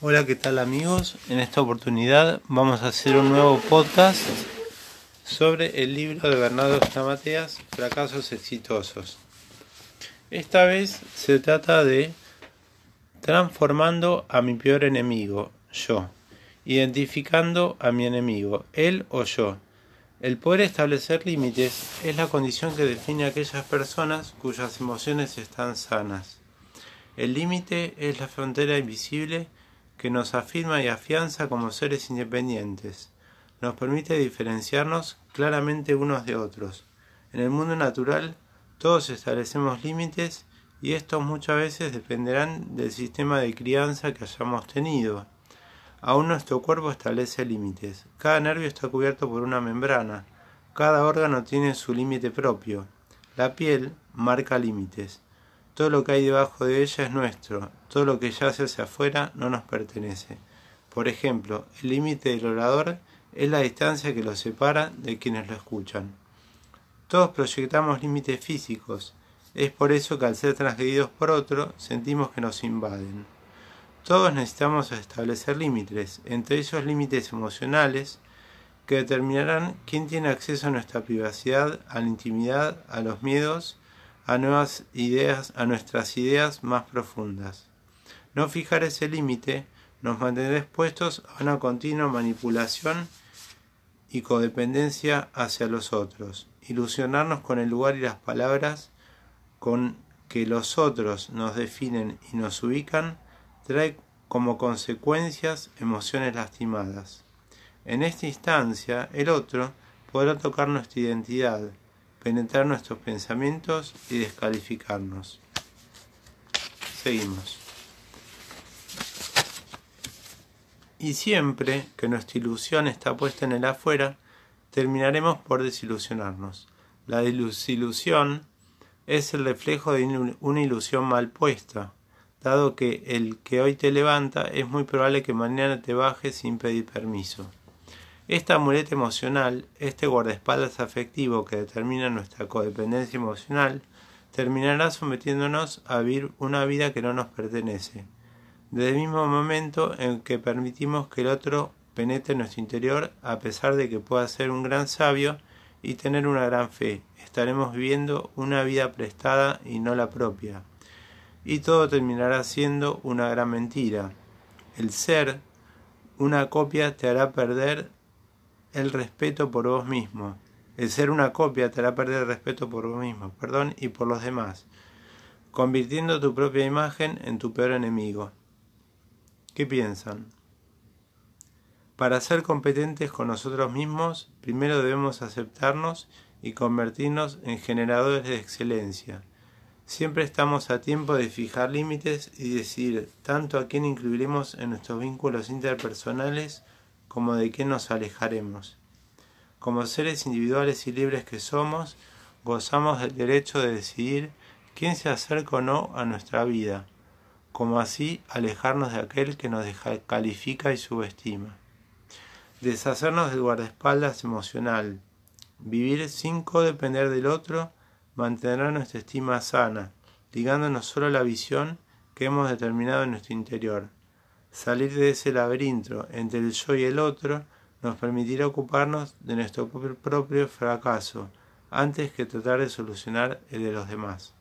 Hola, ¿qué tal amigos? En esta oportunidad vamos a hacer un nuevo podcast sobre el libro de Bernardo Stamateas, Fracasos Exitosos. Esta vez se trata de transformando a mi peor enemigo, yo, identificando a mi enemigo, él o yo. El poder establecer límites es la condición que define a aquellas personas cuyas emociones están sanas. El límite es la frontera invisible que nos afirma y afianza como seres independientes. Nos permite diferenciarnos claramente unos de otros. En el mundo natural todos establecemos límites y estos muchas veces dependerán del sistema de crianza que hayamos tenido. Aún nuestro cuerpo establece límites. Cada nervio está cubierto por una membrana. Cada órgano tiene su límite propio. La piel marca límites. Todo lo que hay debajo de ella es nuestro, todo lo que yace hacia afuera no nos pertenece. Por ejemplo, el límite del orador es la distancia que lo separa de quienes lo escuchan. Todos proyectamos límites físicos, es por eso que al ser transgredidos por otro sentimos que nos invaden. Todos necesitamos establecer límites, entre ellos límites emocionales, que determinarán quién tiene acceso a nuestra privacidad, a la intimidad, a los miedos, a nuevas ideas, a nuestras ideas más profundas. No fijar ese límite nos mantendrá expuestos a una continua manipulación y codependencia hacia los otros. Ilusionarnos con el lugar y las palabras con que los otros nos definen y nos ubican trae como consecuencias emociones lastimadas. En esta instancia, el otro podrá tocar nuestra identidad, penetrar nuestros pensamientos y descalificarnos. Seguimos. Y siempre que nuestra ilusión está puesta en el afuera, terminaremos por desilusionarnos. La desilusión es el reflejo de una ilusión mal puesta, dado que el que hoy te levanta es muy probable que mañana te baje sin pedir permiso. Esta muleta emocional, este guardaespaldas afectivo que determina nuestra codependencia emocional, terminará sometiéndonos a vivir una vida que no nos pertenece. Desde el mismo momento en que permitimos que el otro penetre en nuestro interior, a pesar de que pueda ser un gran sabio y tener una gran fe, estaremos viviendo una vida prestada y no la propia. Y todo terminará siendo una gran mentira. El ser, una copia, te hará perder el respeto por vos mismo. El ser una copia te hará perder el respeto por vos mismo, perdón, y por los demás, convirtiendo tu propia imagen en tu peor enemigo. ¿Qué piensan? Para ser competentes con nosotros mismos, primero debemos aceptarnos y convertirnos en generadores de excelencia. Siempre estamos a tiempo de fijar límites y decidir tanto a quién incluiremos en nuestros vínculos interpersonales como de quién nos alejaremos. Como seres individuales y libres que somos, gozamos del derecho de decidir quién se acerca o no a nuestra vida, como así alejarnos de aquel que nos califica y subestima. Deshacernos del guardaespaldas emocional, vivir sin codepender del otro, mantener nuestra estima sana, ligándonos solo a la visión que hemos determinado en nuestro interior. Salir de ese laberinto entre el yo y el otro nos permitirá ocuparnos de nuestro propio fracaso antes que tratar de solucionar el de los demás.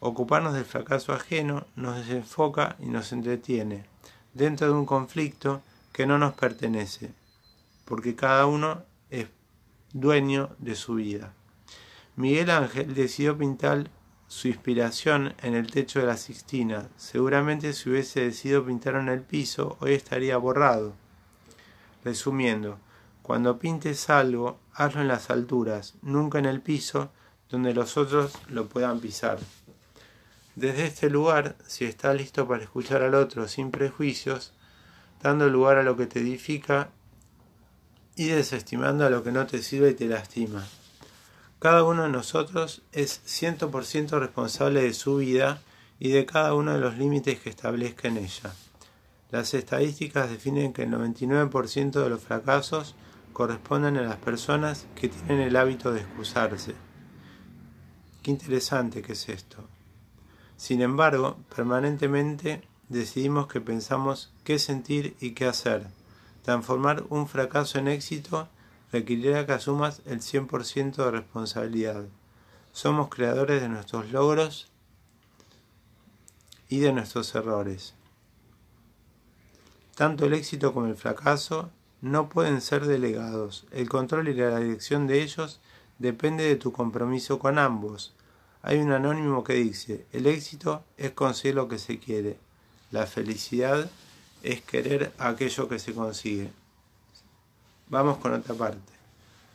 Ocuparnos del fracaso ajeno nos desenfoca y nos entretiene dentro de un conflicto que no nos pertenece, porque cada uno es dueño de su vida. Miguel Ángel decidió pintar su inspiración en el techo de la Sixtina. Seguramente si hubiese decidido pintar en el piso, hoy estaría borrado. Resumiendo, cuando pintes algo, hazlo en las alturas, nunca en el piso, donde los otros lo puedan pisar. Desde este lugar, si estás listo para escuchar al otro sin prejuicios, dando lugar a lo que te edifica y desestimando a lo que no te sirve y te lastima. Cada uno de nosotros es 100% responsable de su vida y de cada uno de los límites que establezca en ella. Las estadísticas definen que el 99% de los fracasos corresponden a las personas que tienen el hábito de excusarse. Qué interesante que es esto. Sin embargo, permanentemente decidimos que pensamos qué sentir y qué hacer. Transformar un fracaso en éxito requerirá que asumas el 100% de responsabilidad. Somos creadores de nuestros logros y de nuestros errores. Tanto el éxito como el fracaso no pueden ser delegados. El control y la dirección de ellos depende de tu compromiso con ambos. Hay un anónimo que dice, el éxito es conseguir lo que se quiere. La felicidad es querer aquello que se consigue. Vamos con otra parte.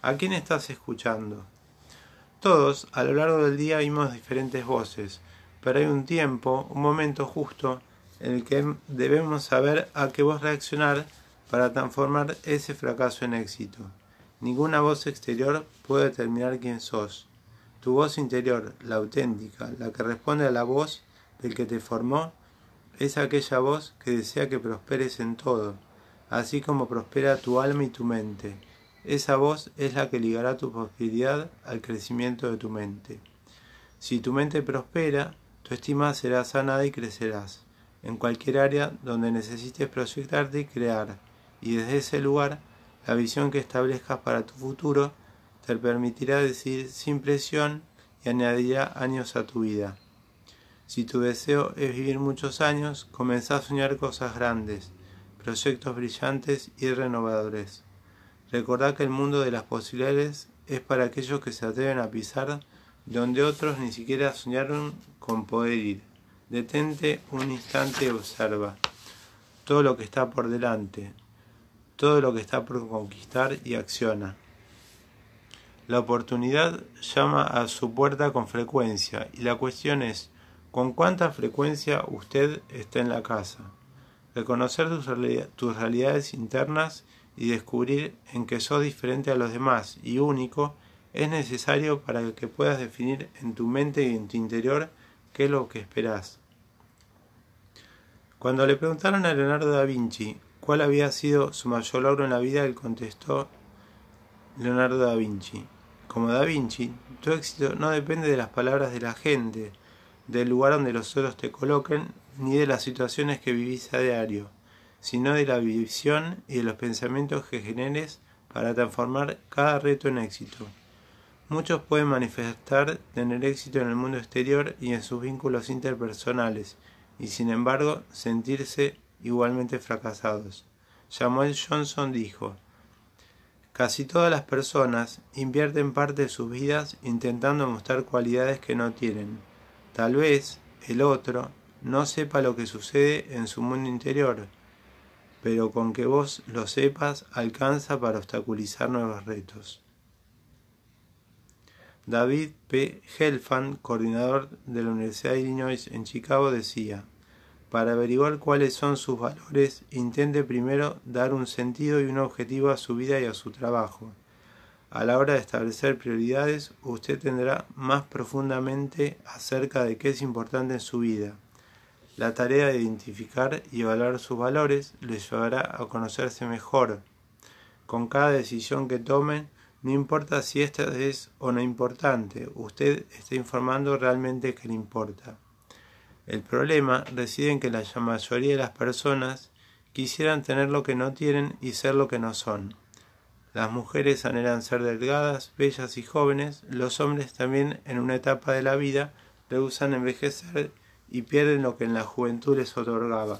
¿A quién estás escuchando? Todos a lo largo del día vimos diferentes voces, pero hay un tiempo, un momento justo en el que debemos saber a qué voz reaccionar para transformar ese fracaso en éxito. Ninguna voz exterior puede determinar quién sos. Tu voz interior, la auténtica, la que responde a la voz del que te formó, es aquella voz que desea que prosperes en todo, así como prospera tu alma y tu mente. Esa voz es la que ligará tu prosperidad al crecimiento de tu mente. Si tu mente prospera, tu estima será sanada y crecerás en cualquier área donde necesites proyectarte y crear, y desde ese lugar, la visión que establezcas para tu futuro te permitirá decir sin presión y añadirá años a tu vida. Si tu deseo es vivir muchos años, comenzá a soñar cosas grandes, proyectos brillantes y renovadores. Recordá que el mundo de las posibilidades es para aquellos que se atreven a pisar donde otros ni siquiera soñaron con poder ir. Detente un instante y observa todo lo que está por delante, todo lo que está por conquistar y acciona. La oportunidad llama a su puerta con frecuencia y la cuestión es con cuánta frecuencia usted está en la casa. Reconocer tus, realidades internas y descubrir en que sos diferente a los demás y único es necesario para que puedas definir en tu mente y en tu interior qué es lo que esperás. Cuando le preguntaron a Leonardo da Vinci cuál había sido su mayor logro en la vida, él contestó Leonardo da Vinci. Como Da Vinci, tu éxito no depende de las palabras de la gente, del lugar donde los otros te coloquen, ni de las situaciones que vivís a diario, sino de la visión y de los pensamientos que generes para transformar cada reto en éxito. Muchos pueden manifestar tener éxito en el mundo exterior y en sus vínculos interpersonales, y sin embargo sentirse igualmente fracasados. Samuel Johnson dijo, Casi todas las personas invierten parte de sus vidas intentando mostrar cualidades que no tienen. Tal vez el otro no sepa lo que sucede en su mundo interior, pero con que vos lo sepas alcanza para obstaculizar nuevos retos. David P. Helfand, coordinador de la Universidad de Illinois en Chicago, decía, para averiguar cuáles son sus valores, intente primero dar un sentido y un objetivo a su vida y a su trabajo. A la hora de establecer prioridades, usted tendrá más profundamente acerca de qué es importante en su vida. La tarea de identificar y evaluar sus valores le llevará a conocerse mejor. Con cada decisión que tomen, no importa si esta es o no importante, usted está informando realmente que le importa. El problema reside en que la mayoría de las personas quisieran tener lo que no tienen y ser lo que no son. Las mujeres anhelan ser delgadas, bellas y jóvenes, los hombres también en una etapa de la vida rehusan envejecer y pierden lo que en la juventud les otorgaba.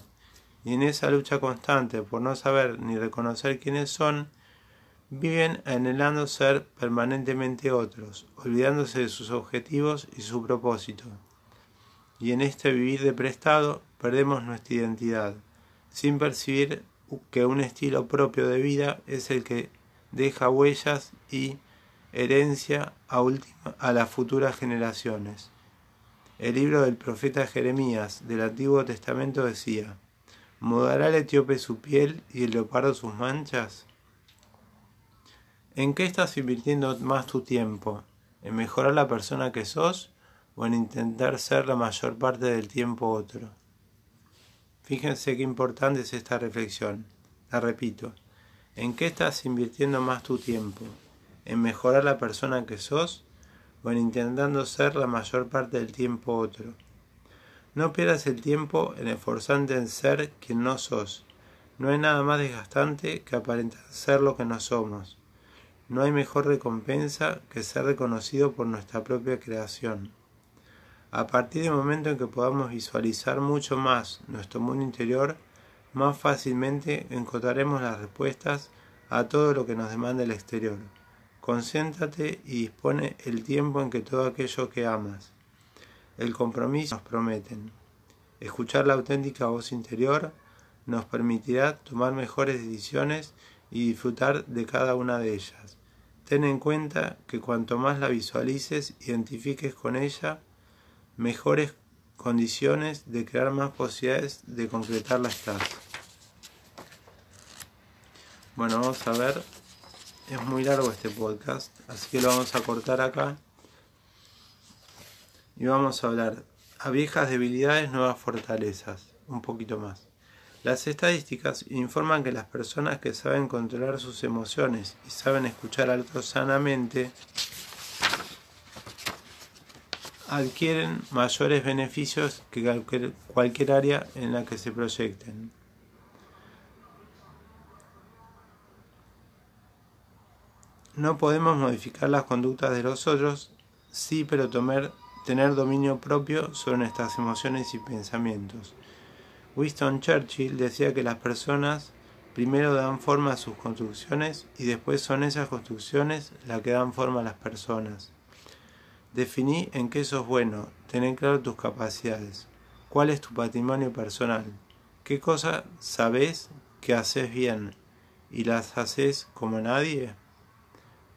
Y en esa lucha constante por no saber ni reconocer quiénes son, viven anhelando ser permanentemente otros, olvidándose de sus objetivos y su propósito y en este vivir de prestado perdemos nuestra identidad, sin percibir que un estilo propio de vida es el que deja huellas y herencia a, a las futuras generaciones. El libro del profeta Jeremías del Antiguo Testamento decía, ¿Mudará el etíope su piel y el leopardo sus manchas? ¿En qué estás invirtiendo más tu tiempo? ¿En mejorar la persona que sos o en intentar ser la mayor parte del tiempo otro. Fíjense qué importante es esta reflexión. La repito. ¿En qué estás invirtiendo más tu tiempo? ¿En mejorar la persona que sos en intentando ser la mayor parte del tiempo otro? No pierdas el tiempo en esforzarte en ser quien no sos. No hay nada más desgastante que aparentar ser lo que no somos. No hay mejor recompensa que ser reconocido por nuestra propia creación. A partir del momento en que podamos visualizar mucho más nuestro mundo interior, más fácilmente encontraremos las respuestas a todo lo que nos demanda el exterior. Concéntrate y dispone el tiempo en que todo aquello que amas, el compromiso nos prometen. Escuchar la auténtica voz interior nos permitirá tomar mejores decisiones y disfrutar de cada una de ellas. Ten en cuenta que cuanto más la visualices, identifiques con ella, mejores condiciones de crear más posibilidades de concretarla estás. Bueno, vamos a ver. Es muy largo este podcast, así que lo vamos a cortar acá. Y vamos a hablar a viejas debilidades, nuevas fortalezas. Un poquito más. Las estadísticas informan que las personas que saben controlar sus emociones y saben escuchar al otro sanamente adquieren mayores beneficios que cualquier, cualquier área en la que se proyecten. No podemos modificar las conductas de los otros, sí, pero tener dominio propio sobre nuestras emociones y pensamientos. Winston Churchill decía que las personas primero dan forma a sus construcciones y después son esas construcciones las que dan forma a las personas. Definí en qué sos bueno, tener claro tus capacidades, cuál es tu patrimonio personal, qué cosas sabes que haces bien y las haces como nadie,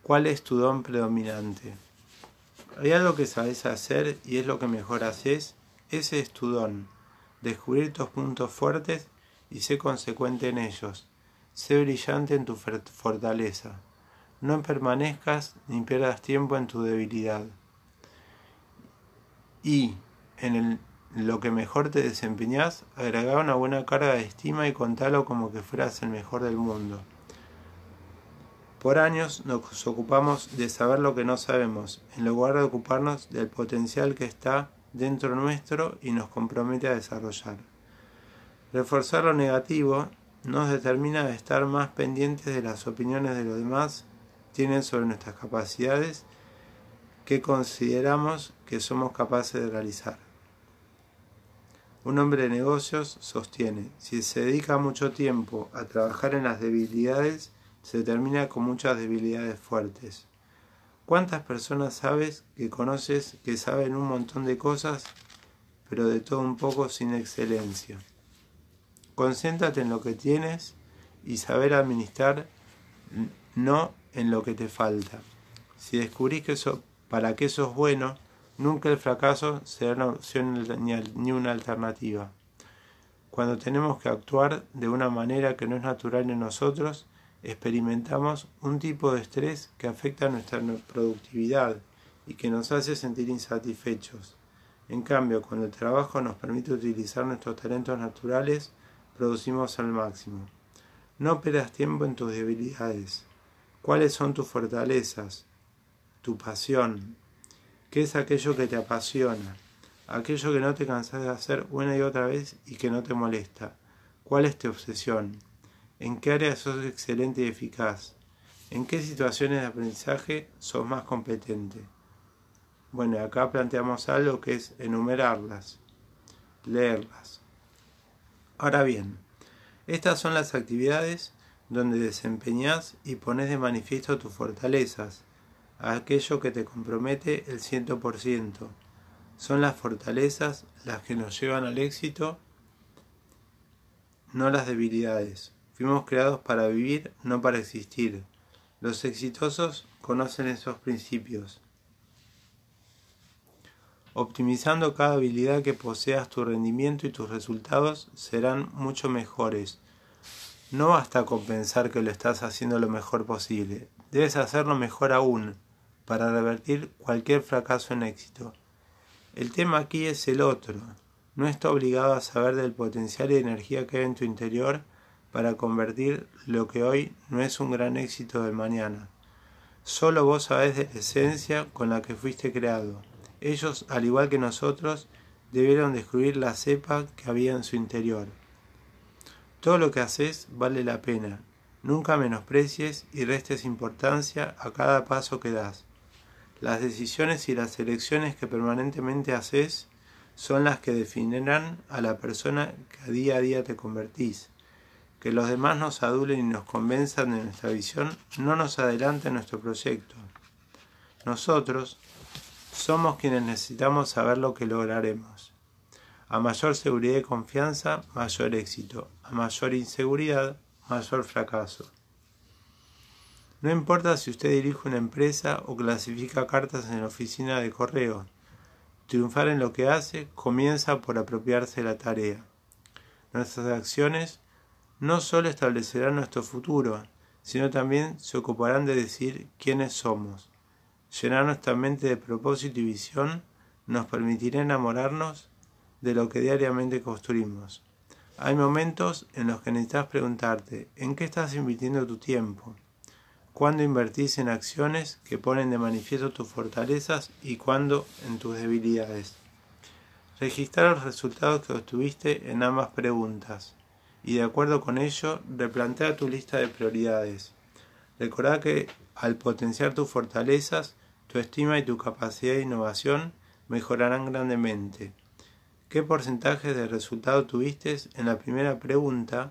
cuál es tu don predominante. Hay algo que sabes hacer y es lo que mejor haces, ese es tu don descubrir tus puntos fuertes y sé consecuente en ellos. Sé brillante en tu fortaleza. No permanezcas ni pierdas tiempo en tu debilidad. Y en lo que mejor te desempeñas, agrega una buena carga de estima y contalo como que fueras el mejor del mundo. Por años nos ocupamos de saber lo que no sabemos, en lugar de ocuparnos del potencial que está dentro nuestro y nos compromete a desarrollar. Reforzar lo negativo nos determina estar más pendientes de las opiniones de los demás tienen sobre nuestras capacidades que consideramos que somos capaces de realizar. Un hombre de negocios sostiene, si se dedica mucho tiempo a trabajar en las debilidades, se termina con muchas debilidades fuertes. ¿Cuántas personas sabes que conoces que saben un montón de cosas, pero de todo un poco sin excelencia? Concéntrate en lo que tienes y saber administrar, no en lo que te falta. Si descubrís que eso, para qué sos bueno, nunca el fracaso será una opción ni una alternativa. Cuando tenemos que actuar de una manera que no es natural en nosotros, experimentamos un tipo de estrés que afecta nuestra productividad y que nos hace sentir insatisfechos. En cambio, cuando el trabajo nos permite utilizar nuestros talentos naturales, producimos al máximo. No pierdas tiempo en tus debilidades. ¿Cuáles son tus fortalezas? Tu pasión. ¿Qué es aquello que te apasiona? Aquello que no te cansas de hacer una y otra vez y que no te molesta. ¿Cuál es tu obsesión? ¿En qué área sos excelente y eficaz? ¿En qué situaciones de aprendizaje sos más competente? Bueno, acá planteamos algo que es enumerarlas, leerlas. Ahora bien, estas son las actividades donde desempeñas y pones de manifiesto tus fortalezas, aquello que te compromete el ciento por ciento. Son las fortalezas las que nos llevan al éxito, no las debilidades. Fuimos creados para vivir, no para existir. Los exitosos conocen esos principios. Optimizando cada habilidad que poseas, tu rendimiento y tus resultados serán mucho mejores. No basta con pensar que lo estás haciendo lo mejor posible. Debes hacerlo mejor aún, para revertir cualquier fracaso en éxito. El tema aquí es el otro. No está obligado a saber del potencial y energía que hay en tu interior para convertir lo que hoy no es un gran éxito de mañana. Solo vos sabés de la esencia con la que fuiste creado. Ellos, al igual que nosotros, debieron descubrir la cepa que había en su interior. Todo lo que haces vale la pena. Nunca menosprecies y restes importancia a cada paso que das. Las decisiones y las elecciones que permanentemente haces son las que definirán a la persona que a día a día te convertís. Que los demás nos adulen y nos convenzan de nuestra visión no nos adelanta en nuestro proyecto. Nosotros somos quienes necesitamos saber lo que lograremos. A mayor seguridad y confianza, mayor éxito. A mayor inseguridad, mayor fracaso. No importa si usted dirige una empresa o clasifica cartas en la oficina de correo. Triunfar en lo que hace comienza por apropiarse de la tarea. Nuestras acciones no solo establecerán nuestro futuro, sino también se ocuparán de decir quiénes somos. Llenar nuestra mente de propósito y visión nos permitirá enamorarnos de lo que diariamente construimos. Hay momentos en los que necesitas preguntarte ¿en qué estás invirtiendo tu tiempo? ¿Cuándo invertís en acciones que ponen de manifiesto tus fortalezas y cuándo en tus debilidades? Registrar los resultados que obtuviste en ambas preguntas y de acuerdo con ello replantea tu lista de prioridades. Recordá que al potenciar tus fortalezas, tu estima y tu capacidad de innovación mejorarán grandemente. ¿Qué porcentaje de resultado tuviste en la primera pregunta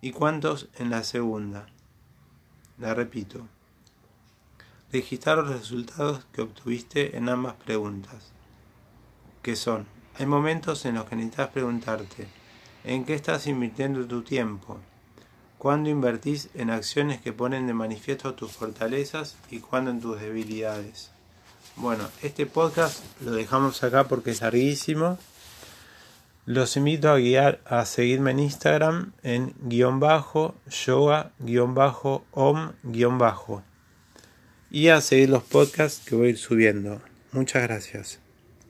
y cuántos en la segunda? La repito. Registrar los resultados que obtuviste en ambas preguntas. Que son, hay momentos en los que necesitas preguntarte, ¿en qué estás invirtiendo tu tiempo? ¿Cuándo invertís en acciones que ponen de manifiesto tus fortalezas y cuándo en tus debilidades? Bueno, este podcast lo dejamos acá porque es larguísimo. Los invito a guiar a seguirme en Instagram en guion bajo, yoga, guion bajo, om, guion bajo. Y a seguir los podcasts que voy a ir subiendo. Muchas gracias.